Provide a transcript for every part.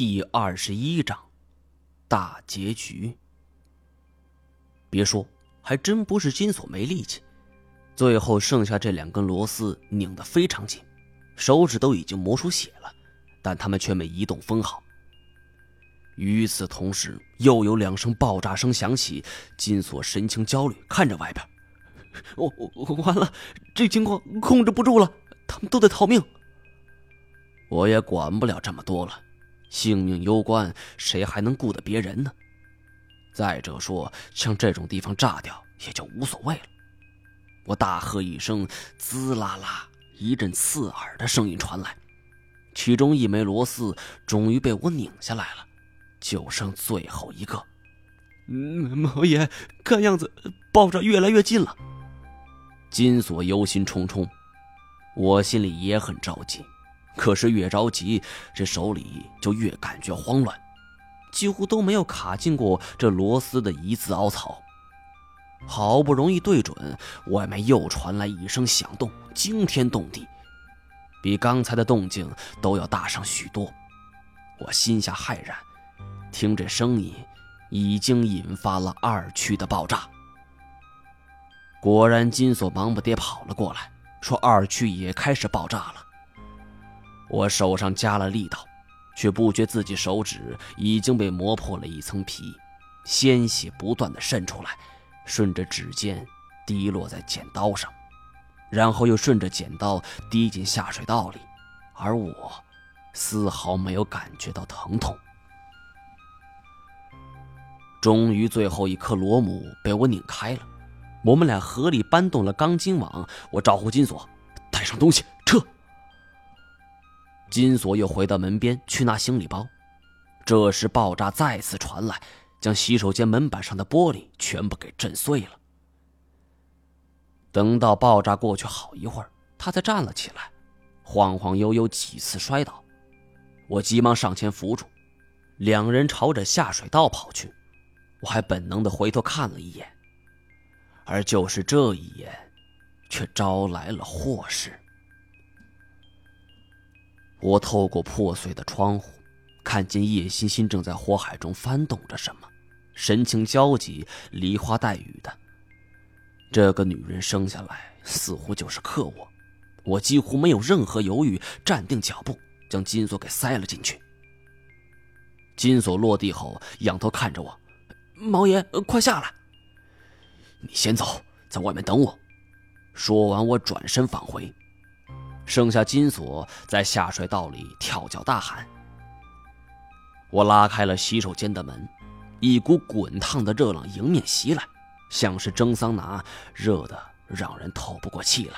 第二十一章，大结局。别说，还真不是金锁没力气，最后剩下这两根螺丝拧得非常紧，手指都已经磨出血了，但他们却没移动分毫。与此同时，又有两声爆炸声响起，金锁神情焦虑，看着外边，我我完了，这情况控制不住了，他们都得逃命。我也管不了这么多了。性命攸关，谁还能顾得别人呢？再者说，像这种地方炸掉也就无所谓了。我大喝一声，滋啦啦，一阵刺耳的声音传来，其中一枚螺丝终于被我拧下来了，就剩最后一个。嗯，毛爷，看样子爆炸越来越近了。金锁忧心忡忡，我心里也很着急。可是越着急，这手里就越感觉慌乱，几乎都没有卡进过这螺丝的一字凹槽。好不容易对准，外面又传来一声响动，惊天动地，比刚才的动静都要大上许多。我心下骇然，听这声音，已经引发了二区的爆炸。果然，金锁忙不迭跑了过来，说二区也开始爆炸了。我手上加了力道，却不觉自己手指已经被磨破了一层皮，鲜血不断的渗出来，顺着指尖滴落在剪刀上，然后又顺着剪刀滴进下水道里，而我丝毫没有感觉到疼痛。终于，最后一颗螺母被我拧开了，我们俩合力搬动了钢筋网。我招呼金锁，带上东西。金锁又回到门边去拿行李包，这时爆炸再次传来，将洗手间门板上的玻璃全部给震碎了。等到爆炸过去好一会儿，他才站了起来，晃晃悠悠几次摔倒，我急忙上前扶住，两人朝着下水道跑去，我还本能的回头看了一眼，而就是这一眼，却招来了祸事。我透过破碎的窗户，看见叶欣欣正在火海中翻动着什么，神情焦急、梨花带雨的。这个女人生下来似乎就是克我，我几乎没有任何犹豫，站定脚步，将金锁给塞了进去。金锁落地后，仰头看着我：“毛爷，快下来！你先走，在外面等我。”说完，我转身返回。剩下金锁在下水道里跳脚大喊。我拉开了洗手间的门，一股滚烫的热浪迎面袭来，像是蒸桑拿，热得让人透不过气来。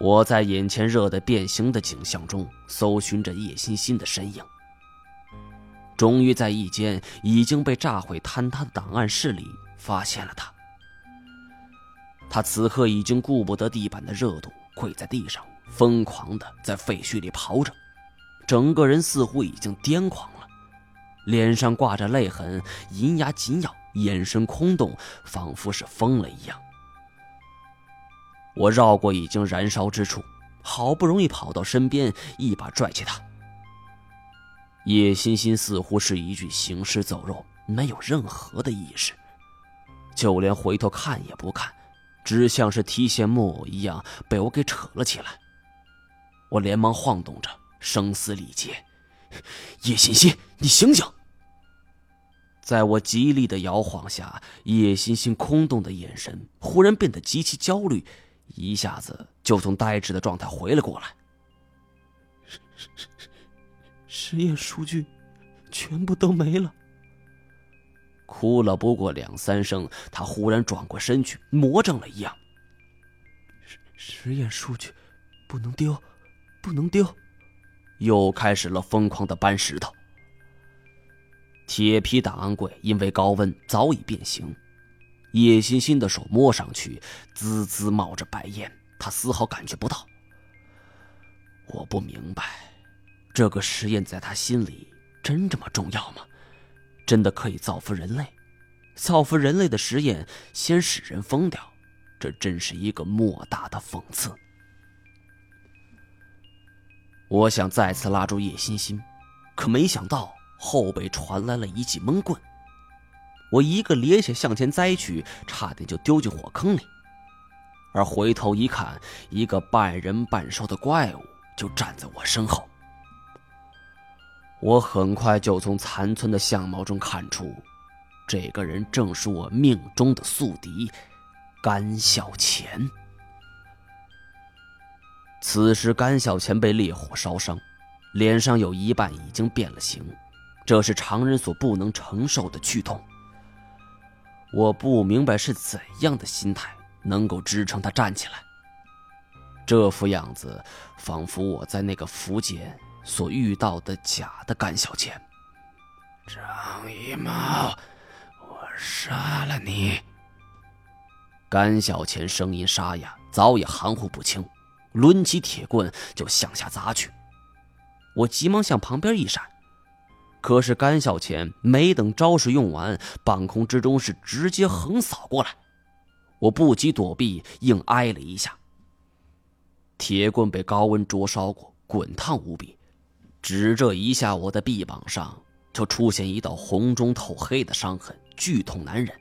我在眼前热得变形的景象中搜寻着叶欣欣的身影，终于在一间已经被炸毁坍塌的档案室里发现了他。他此刻已经顾不得地板的热度。跪在地上，疯狂的在废墟里刨着，整个人似乎已经癫狂了，脸上挂着泪痕，银牙紧咬，眼神空洞，仿佛是疯了一样。我绕过已经燃烧之处，好不容易跑到身边，一把拽起他。叶欣欣似乎是一具行尸走肉，没有任何的意识，就连回头看也不看。只像是提线木偶一样被我给扯了起来，我连忙晃动着，声嘶力竭：“叶欣欣，你醒醒！”在我极力的摇晃下，叶欣欣空洞的眼神忽然变得极其焦虑，一下子就从呆滞的状态回了过来。实实实验数据全部都没了。哭了不过两三声，他忽然转过身去，魔怔了一样。实实验数据不能丢，不能丢，又开始了疯狂的搬石头。铁皮档案柜因为高温早已变形，叶欣欣的手摸上去滋滋冒着白烟，他丝毫感觉不到。我不明白，这个实验在他心里真这么重要吗？真的可以造福人类？造福人类的实验先使人疯掉，这真是一个莫大的讽刺。我想再次拉住叶欣欣，可没想到后背传来了一记闷棍，我一个趔趄向前栽去，差点就丢进火坑里。而回头一看，一个半人半兽的怪物就站在我身后。我很快就从残存的相貌中看出，这个人正是我命中的宿敌甘小钱。此时，甘小钱被烈火烧伤，脸上有一半已经变了形，这是常人所不能承受的剧痛。我不明白是怎样的心态能够支撑他站起来。这副样子，仿佛我在那个福建所遇到的假的甘小钱。张一毛，我杀了你！甘小钱声音沙哑，早已含糊不清。抡起铁棍就向下砸去，我急忙向旁边一闪，可是甘小钱没等招式用完，半空之中是直接横扫过来，我不及躲避，硬挨了一下。铁棍被高温灼烧过，滚烫无比，只这一下，我的臂膀上就出现一道红中透黑的伤痕，剧痛难忍。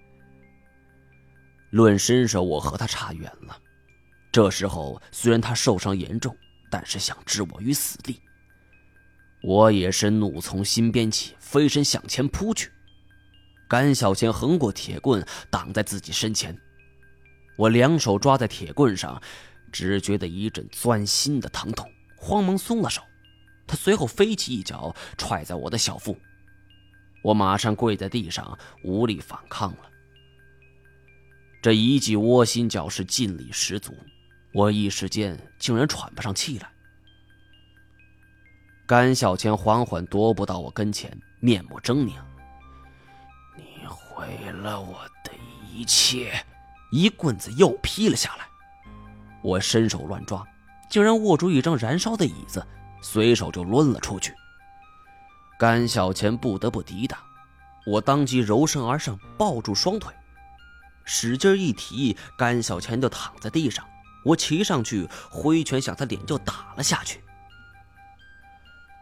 论身手，我和他差远了。这时候，虽然他受伤严重，但是想置我于死地。我也是怒从心边起，飞身向前扑去。甘小钱横过铁棍，挡在自己身前。我两手抓在铁棍上，只觉得一阵钻心的疼痛，慌忙松了手。他随后飞起一脚踹在我的小腹，我马上跪在地上，无力反抗了。这一记窝心脚是劲力十足。我一时间竟然喘不上气来。甘小钱缓缓踱步到我跟前，面目狰狞：“你毁了我的一切！”一棍子又劈了下来。我伸手乱抓，竟然握住一张燃烧的椅子，随手就抡了出去。甘小钱不得不抵挡，我当即柔身而上，抱住双腿，使劲一提，甘小钱就躺在地上。我骑上去，挥拳向他脸就打了下去。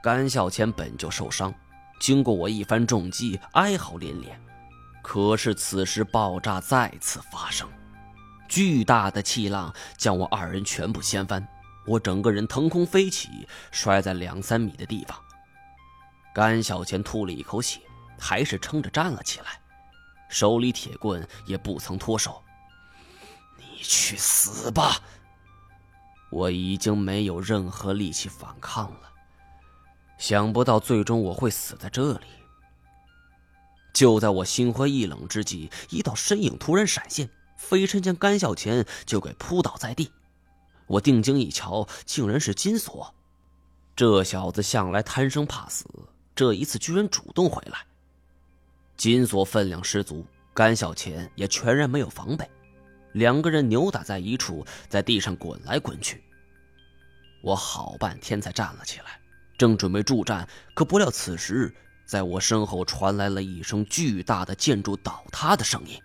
甘小钱本就受伤，经过我一番重击，哀嚎连连。可是此时爆炸再次发生，巨大的气浪将我二人全部掀翻，我整个人腾空飞起，摔在两三米的地方。甘小钱吐了一口血，还是撑着站了起来，手里铁棍也不曾脱手。你去死吧！我已经没有任何力气反抗了。想不到最终我会死在这里。就在我心灰意冷之际，一道身影突然闪现，飞身将甘小钱就给扑倒在地。我定睛一瞧，竟然是金锁。这小子向来贪生怕死，这一次居然主动回来。金锁分量十足，甘小钱也全然没有防备。两个人扭打在一处，在地上滚来滚去。我好半天才站了起来，正准备助战，可不料此时，在我身后传来了一声巨大的建筑倒塌的声音。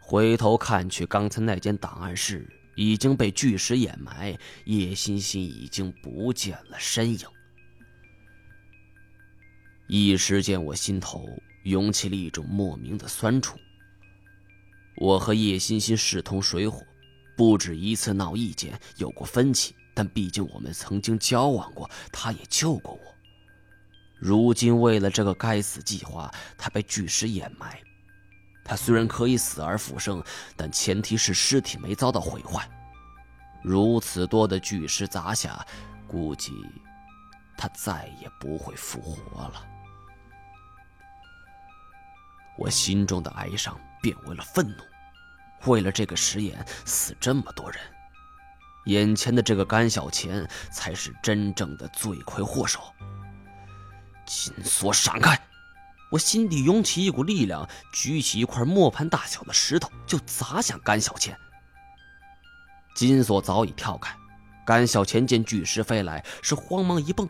回头看去，刚才那间档案室已经被巨石掩埋，叶欣欣已经不见了身影。一时间，我心头涌起了一种莫名的酸楚。我和叶欣欣势同水火，不止一次闹意见，有过分歧。但毕竟我们曾经交往过，他也救过我。如今为了这个该死计划，他被巨石掩埋。他虽然可以死而复生，但前提是尸体没遭到毁坏。如此多的巨石砸下，估计他再也不会复活了。我心中的哀伤。变为了愤怒，为了这个食言死这么多人，眼前的这个甘小钱才是真正的罪魁祸首。金锁闪开！我心底涌起一股力量，举起一块磨盘大小的石头就砸向甘小钱。金锁早已跳开，甘小钱见巨石飞来，是慌忙一蹦，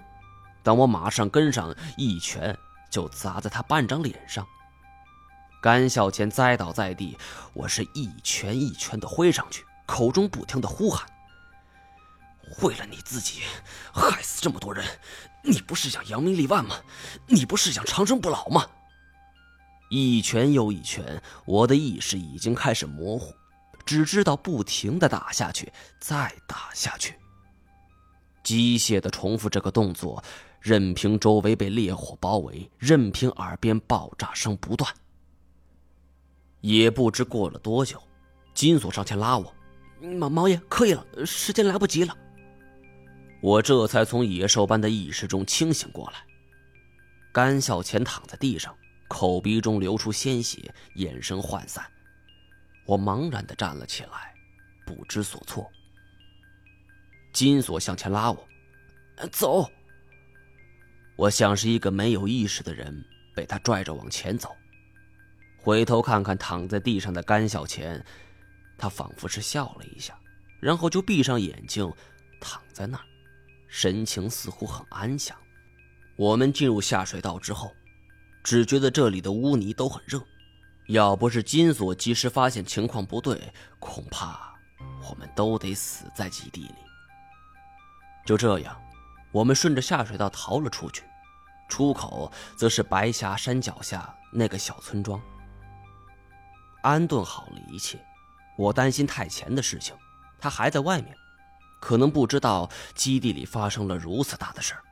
但我马上跟上，一拳就砸在他半张脸上。甘小钱栽倒在地，我是一拳一拳的挥上去，口中不停的呼喊：“为了你自己，害死这么多人，你不是想扬名立万吗？你不是想长生不老吗？一拳又一拳，我的意识已经开始模糊，只知道不停的打下去，再打下去。机械的重复这个动作，任凭周围被烈火包围，任凭耳边爆炸声不断。也不知过了多久，金锁上前拉我：“毛毛爷，可以了，时间来不及了。”我这才从野兽般的意识中清醒过来。甘孝乾躺在地上，口鼻中流出鲜血，眼神涣散。我茫然的站了起来，不知所措。金锁向前拉我：“走。”我像是一个没有意识的人，被他拽着往前走。回头看看躺在地上的甘孝乾，他仿佛是笑了一下，然后就闭上眼睛，躺在那儿。神情似乎很安详。我们进入下水道之后，只觉得这里的污泥都很热。要不是金锁及时发现情况不对，恐怕我们都得死在基地里。就这样，我们顺着下水道逃了出去，出口则是白霞山脚下那个小村庄。安顿好了一切，我担心太前的事情，他还在外面。可能不知道基地里发生了如此大的事儿。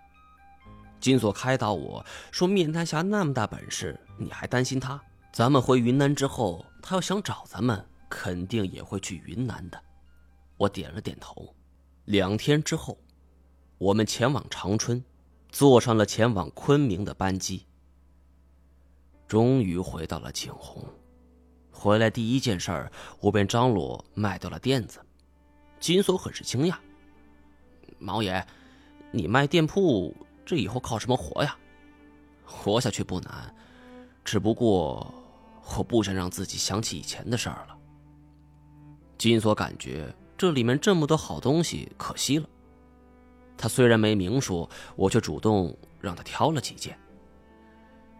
金锁开导我说：“面瘫侠那么大本事，你还担心他？咱们回云南之后，他要想找咱们，肯定也会去云南的。”我点了点头。两天之后，我们前往长春，坐上了前往昆明的班机。终于回到了景洪。回来第一件事儿，我便张罗卖掉了店子。金锁很是惊讶：“毛爷，你卖店铺，这以后靠什么活呀？活下去不难，只不过我不想让自己想起以前的事儿了。”金锁感觉这里面这么多好东西，可惜了。他虽然没明说，我却主动让他挑了几件。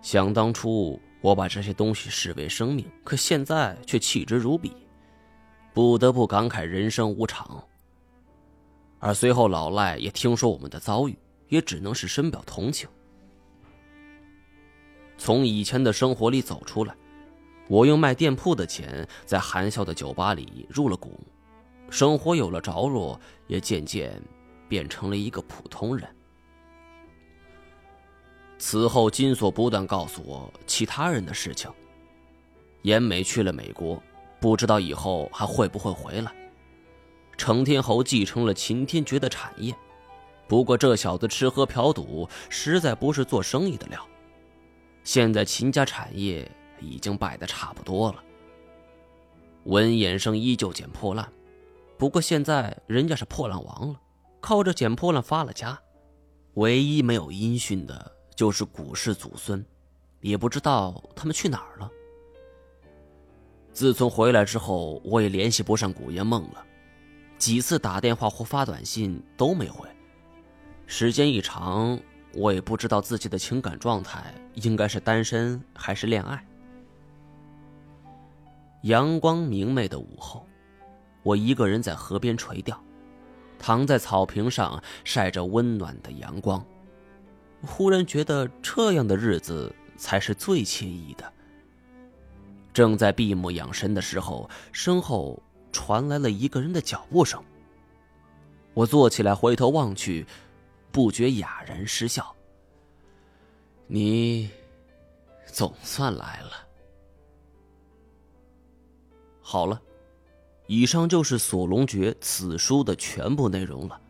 想当初我把这些东西视为生命，可现在却弃之如敝。不得不感慨人生无常。而随后老赖也听说我们的遭遇，也只能是深表同情。从以前的生活里走出来，我用卖店铺的钱在含笑的酒吧里入了股，生活有了着落，也渐渐变成了一个普通人。此后，金锁不断告诉我其他人的事情。严美去了美国。不知道以后还会不会回来。程天侯继承了秦天爵的产业，不过这小子吃喝嫖赌，实在不是做生意的料。现在秦家产业已经败得差不多了。文衍生依旧捡破烂，不过现在人家是破烂王了，靠着捡破烂发了家。唯一没有音讯的就是古氏祖孙，也不知道他们去哪儿了。自从回来之后，我也联系不上古烟梦了，几次打电话或发短信都没回。时间一长，我也不知道自己的情感状态应该是单身还是恋爱。阳光明媚的午后，我一个人在河边垂钓，躺在草坪上晒着温暖的阳光，忽然觉得这样的日子才是最惬意的。正在闭目养神的时候，身后传来了一个人的脚步声。我坐起来，回头望去，不觉哑然失笑。你总算来了。好了，以上就是《锁龙诀》此书的全部内容了。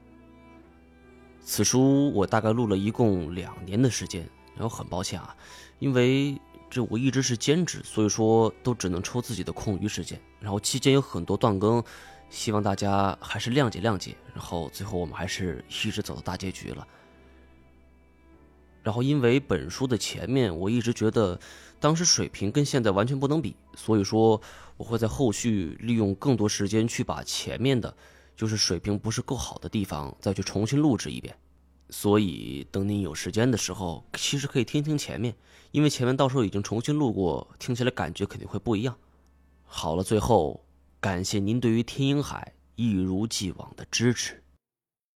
此书我大概录了一共两年的时间，然后很抱歉啊，因为。这我一直是兼职，所以说都只能抽自己的空余时间，然后期间有很多断更，希望大家还是谅解谅解。然后最后我们还是一直走到大结局了。然后因为本书的前面我一直觉得当时水平跟现在完全不能比，所以说我会在后续利用更多时间去把前面的，就是水平不是够好的地方再去重新录制一遍。所以等您有时间的时候，其实可以听听前面。因为前面到时候已经重新录过，听起来感觉肯定会不一样。好了，最后感谢您对于天鹰海一如既往的支持。